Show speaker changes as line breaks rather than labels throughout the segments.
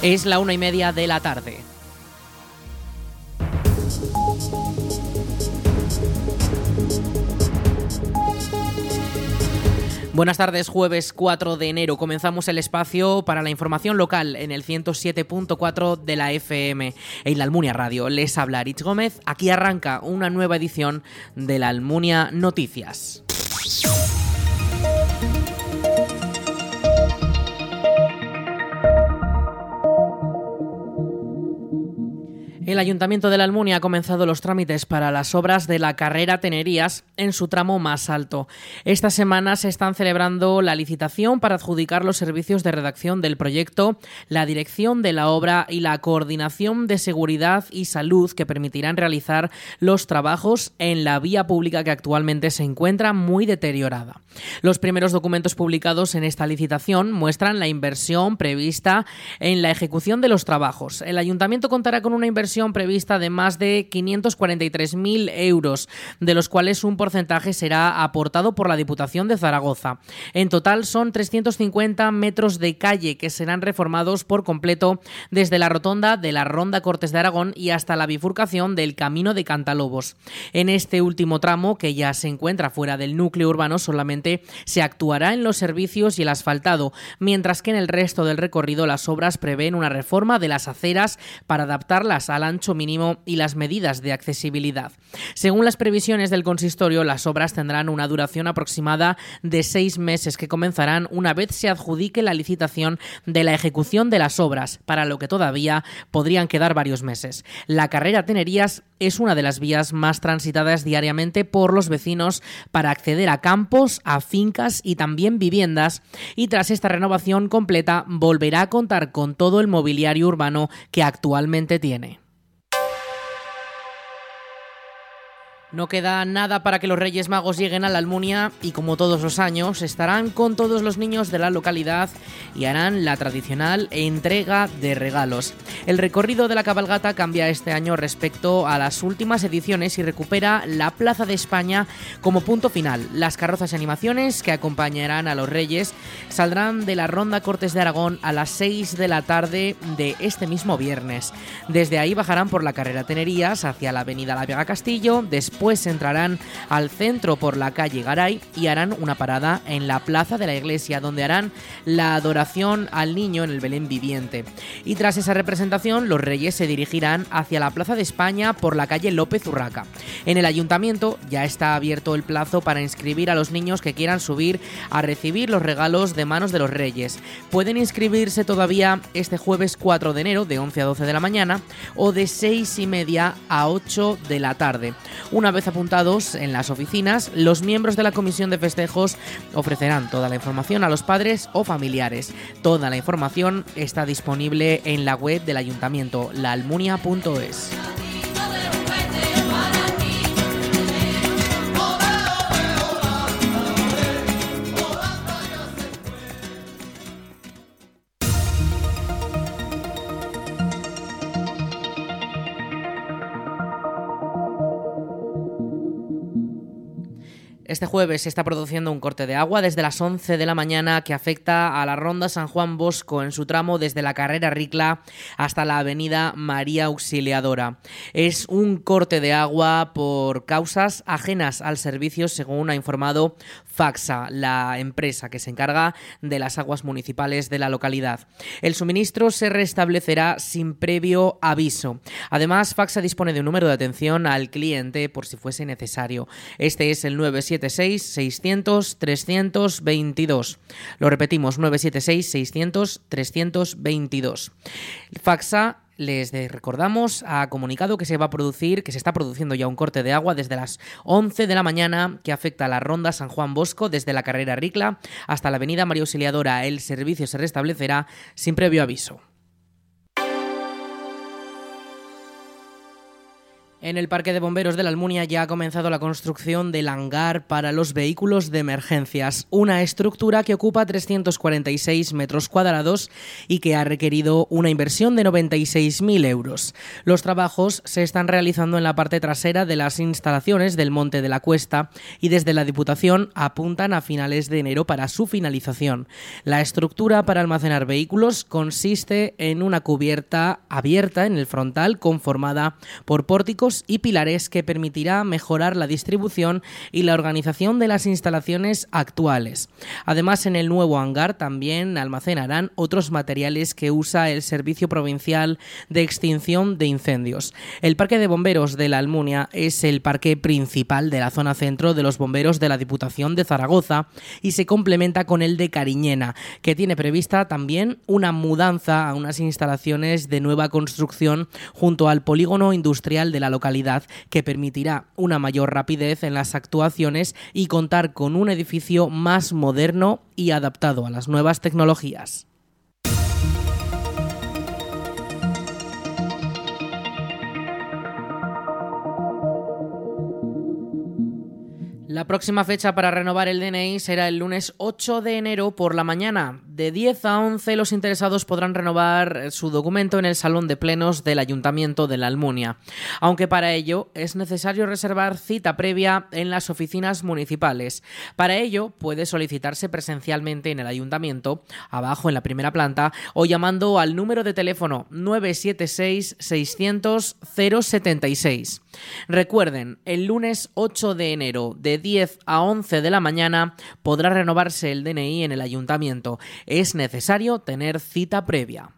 Es la una y media de la tarde. Buenas tardes, jueves 4 de enero. Comenzamos el espacio para la información local en el 107.4 de la FM en la Almunia Radio. Les habla Rich Gómez. Aquí arranca una nueva edición de la Almunia Noticias. El Ayuntamiento de la Almunia ha comenzado los trámites para las obras de la carrera Tenerías en su tramo más alto. Esta semana se están celebrando la licitación para adjudicar los servicios de redacción del proyecto, la dirección de la obra y la coordinación de seguridad y salud que permitirán realizar los trabajos en la vía pública que actualmente se encuentra muy deteriorada. Los primeros documentos publicados en esta licitación muestran la inversión prevista en la ejecución de los trabajos. El Ayuntamiento contará con una inversión prevista de más de 543.000 euros, de los cuales un porcentaje será aportado por la Diputación de Zaragoza. En total son 350 metros de calle que serán reformados por completo desde la rotonda de la Ronda Cortes de Aragón y hasta la bifurcación del Camino de Cantalobos. En este último tramo, que ya se encuentra fuera del núcleo urbano, solamente se actuará en los servicios y el asfaltado, mientras que en el resto del recorrido las obras prevén una reforma de las aceras para adaptarlas a la ancho mínimo y las medidas de accesibilidad. Según las previsiones del consistorio, las obras tendrán una duración aproximada de seis meses que comenzarán una vez se adjudique la licitación de la ejecución de las obras, para lo que todavía podrían quedar varios meses. La carrera Tenerías es una de las vías más transitadas diariamente por los vecinos para acceder a campos, a fincas y también viviendas y tras esta renovación completa volverá a contar con todo el mobiliario urbano que actualmente tiene. No queda nada para que los Reyes Magos lleguen a la Almunia y como todos los años estarán con todos los niños de la localidad y harán la tradicional entrega de regalos. El recorrido de la cabalgata cambia este año respecto a las últimas ediciones y recupera la Plaza de España como punto final. Las carrozas y animaciones que acompañarán a los Reyes saldrán de la Ronda Cortes de Aragón a las 6 de la tarde de este mismo viernes. Desde ahí bajarán por la carrera Tenerías hacia la avenida La Vega Castillo, después entrarán al centro por la calle Garay y harán una parada en la plaza de la iglesia, donde harán la adoración al niño en el Belén viviente. Y tras esa representación, los reyes se dirigirán hacia la Plaza de España por la calle López Urraca. En el ayuntamiento ya está abierto el plazo para inscribir a los niños que quieran subir a recibir los regalos de manos de los reyes. Pueden inscribirse todavía este jueves 4 de enero de 11 a 12 de la mañana o de 6 y media a 8 de la tarde. Una vez apuntados en las oficinas, los miembros de la comisión de festejos ofrecerán toda la información a los padres o familiares. Toda la información está disponible en la web del ayuntamiento, laalmunia.es. Este jueves se está produciendo un corte de agua desde las 11 de la mañana que afecta a la ronda San Juan Bosco en su tramo desde la carrera Ricla hasta la avenida María Auxiliadora. Es un corte de agua por causas ajenas al servicio, según ha informado Faxa, la empresa que se encarga de las aguas municipales de la localidad. El suministro se restablecerá sin previo aviso. Además, Faxa dispone de un número de atención al cliente por si fuese necesario. Este es el 976 600 322. Lo repetimos, 976 600 322. Faxa les recordamos, ha comunicado que se va a producir, que se está produciendo ya un corte de agua desde las 11 de la mañana que afecta a la ronda San Juan Bosco desde la carrera Ricla hasta la avenida María Auxiliadora. El servicio se restablecerá sin previo aviso. En el Parque de Bomberos de la Almunia ya ha comenzado la construcción del hangar para los vehículos de emergencias, una estructura que ocupa 346 metros cuadrados y que ha requerido una inversión de 96.000 euros. Los trabajos se están realizando en la parte trasera de las instalaciones del Monte de la Cuesta y desde la Diputación apuntan a finales de enero para su finalización. La estructura para almacenar vehículos consiste en una cubierta abierta en el frontal conformada por pórticos y pilares que permitirá mejorar la distribución y la organización de las instalaciones actuales. Además, en el nuevo hangar también almacenarán otros materiales que usa el Servicio Provincial de Extinción de Incendios. El Parque de Bomberos de la Almunia es el parque principal de la zona centro de los bomberos de la Diputación de Zaragoza y se complementa con el de Cariñena, que tiene prevista también una mudanza a unas instalaciones de nueva construcción junto al polígono industrial de la localidad localidad que permitirá una mayor rapidez en las actuaciones y contar con un edificio más moderno y adaptado a las nuevas tecnologías. La próxima fecha para renovar el DNI será el lunes 8 de enero por la mañana. De 10 a 11 los interesados podrán renovar su documento en el Salón de Plenos del Ayuntamiento de la Almunia, aunque para ello es necesario reservar cita previa en las oficinas municipales. Para ello puede solicitarse presencialmente en el Ayuntamiento, abajo en la primera planta, o llamando al número de teléfono 976 600 076. Recuerden, el lunes 8 de enero de 10 a 11 de la mañana podrá renovarse el DNI en el ayuntamiento. Es necesario tener cita previa.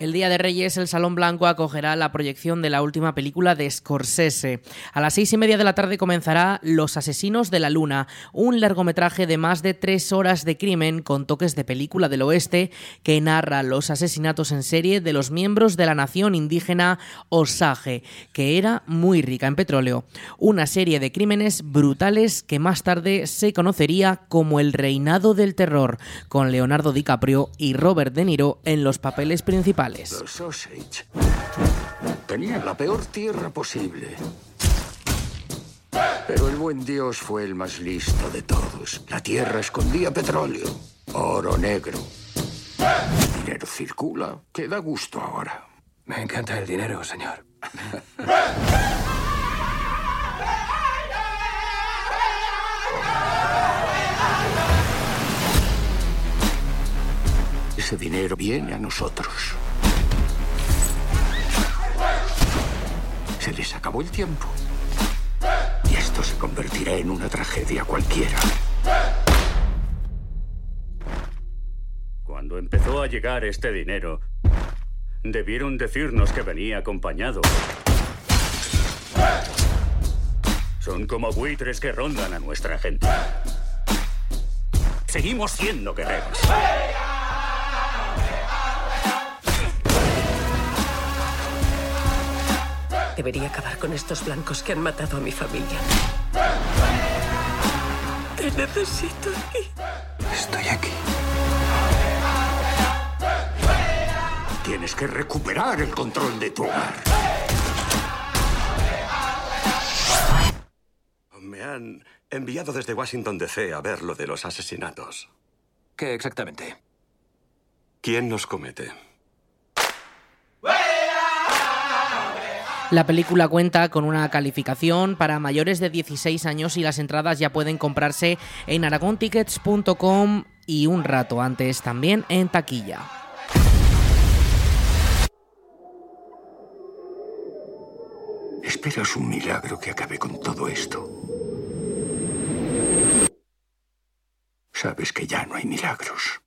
El Día de Reyes, el Salón Blanco acogerá la proyección de la última película de Scorsese. A las seis y media de la tarde comenzará Los Asesinos de la Luna, un largometraje de más de tres horas de crimen con toques de película del oeste que narra los asesinatos en serie de los miembros de la nación indígena Osage, que era muy rica en petróleo. Una serie de crímenes brutales que más tarde se conocería como el Reinado del Terror, con Leonardo DiCaprio y Robert De Niro en los papeles principales.
Los Osage tenían la peor tierra posible. Pero el buen Dios fue el más listo de todos. La tierra escondía petróleo, oro negro. El dinero circula, que da gusto ahora.
Me encanta el dinero, señor.
Ese dinero viene a nosotros. Se les acabó el tiempo. Y esto se convertirá en una tragedia cualquiera.
Cuando empezó a llegar este dinero, debieron decirnos que venía acompañado. Son como buitres que rondan a nuestra gente. Seguimos siendo guerreros.
Debería acabar con estos blancos que han matado a mi familia. Te necesito aquí.
Estoy aquí.
Tienes que recuperar el control de tu hogar.
Me han enviado desde Washington DC a ver lo de los asesinatos.
¿Qué exactamente?
¿Quién los comete?
La película cuenta con una calificación para mayores de 16 años y las entradas ya pueden comprarse en aragontickets.com y un rato antes también en taquilla.
Esperas un milagro que acabe con todo esto. Sabes que ya no hay milagros.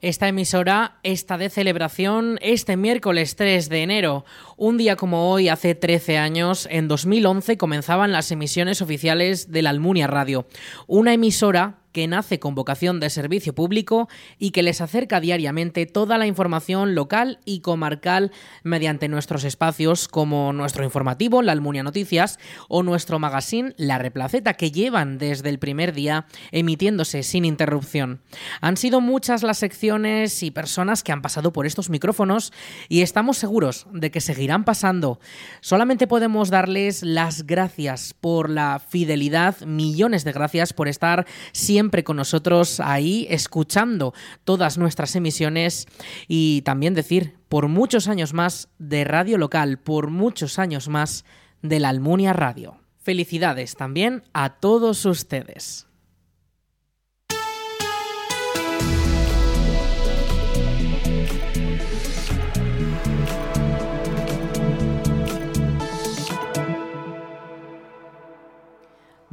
Esta emisora está de celebración este miércoles 3 de enero. Un día como hoy, hace 13 años, en 2011, comenzaban las emisiones oficiales de la Almunia Radio. Una emisora que nace con vocación de servicio público y que les acerca diariamente toda la información local y comarcal mediante nuestros espacios como nuestro informativo, la Almunia Noticias, o nuestro magazine, La Replaceta, que llevan desde el primer día emitiéndose sin interrupción. Han sido muchas las secciones y personas que han pasado por estos micrófonos y estamos seguros de que seguirán pasando. Solamente podemos darles las gracias por la fidelidad, millones de gracias por estar siempre con nosotros ahí escuchando todas nuestras emisiones y también decir por muchos años más de radio local, por muchos años más de la Almunia Radio. Felicidades también a todos ustedes.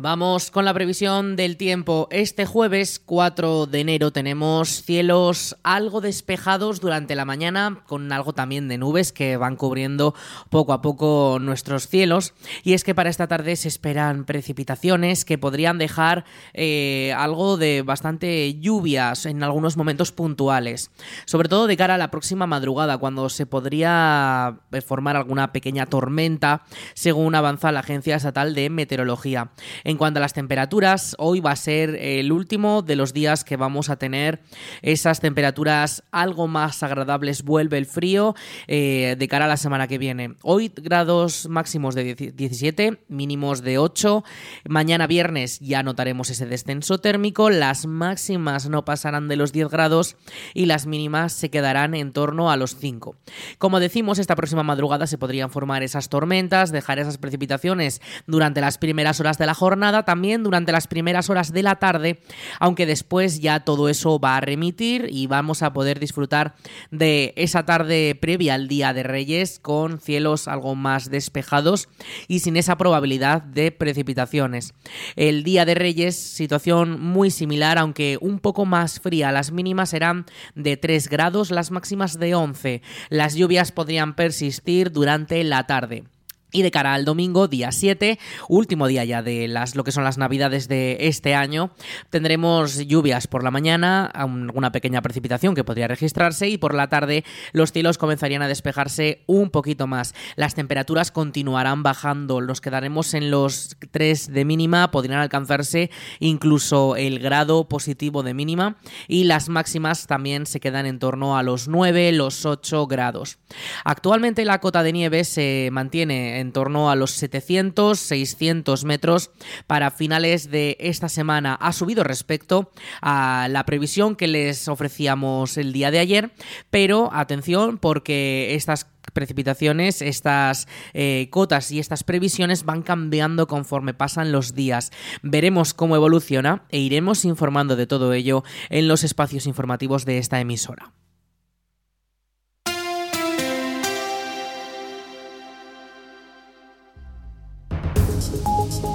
Vamos con la previsión del tiempo. Este jueves 4 de enero tenemos cielos algo despejados durante la mañana, con algo también de nubes que van cubriendo poco a poco nuestros cielos. Y es que para esta tarde se esperan precipitaciones que podrían dejar eh, algo de bastante lluvias en algunos momentos puntuales. Sobre todo de cara a la próxima madrugada, cuando se podría eh, formar alguna pequeña tormenta, según avanza la Agencia Estatal de Meteorología. Cuanto a las temperaturas, hoy va a ser el último de los días que vamos a tener esas temperaturas algo más agradables. Vuelve el frío eh, de cara a la semana que viene. Hoy grados máximos de 17, mínimos de 8. Mañana viernes ya notaremos ese descenso térmico. Las máximas no pasarán de los 10 grados y las mínimas se quedarán en torno a los 5. Como decimos, esta próxima madrugada se podrían formar esas tormentas, dejar esas precipitaciones durante las primeras horas de la jornada también durante las primeras horas de la tarde, aunque después ya todo eso va a remitir y vamos a poder disfrutar de esa tarde previa al Día de Reyes con cielos algo más despejados y sin esa probabilidad de precipitaciones. El Día de Reyes, situación muy similar, aunque un poco más fría. Las mínimas serán de 3 grados, las máximas de 11. Las lluvias podrían persistir durante la tarde. Y de cara al domingo, día 7, último día ya de las, lo que son las navidades de este año, tendremos lluvias por la mañana, alguna pequeña precipitación que podría registrarse y por la tarde los cielos comenzarían a despejarse un poquito más. Las temperaturas continuarán bajando, nos quedaremos en los 3 de mínima, podrían alcanzarse incluso el grado positivo de mínima y las máximas también se quedan en torno a los 9, los 8 grados. Actualmente la cota de nieve se mantiene en en torno a los 700, 600 metros para finales de esta semana. Ha subido respecto a la previsión que les ofrecíamos el día de ayer, pero atención porque estas precipitaciones, estas eh, cotas y estas previsiones van cambiando conforme pasan los días. Veremos cómo evoluciona e iremos informando de todo ello en los espacios informativos de esta emisora. Thank you.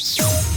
you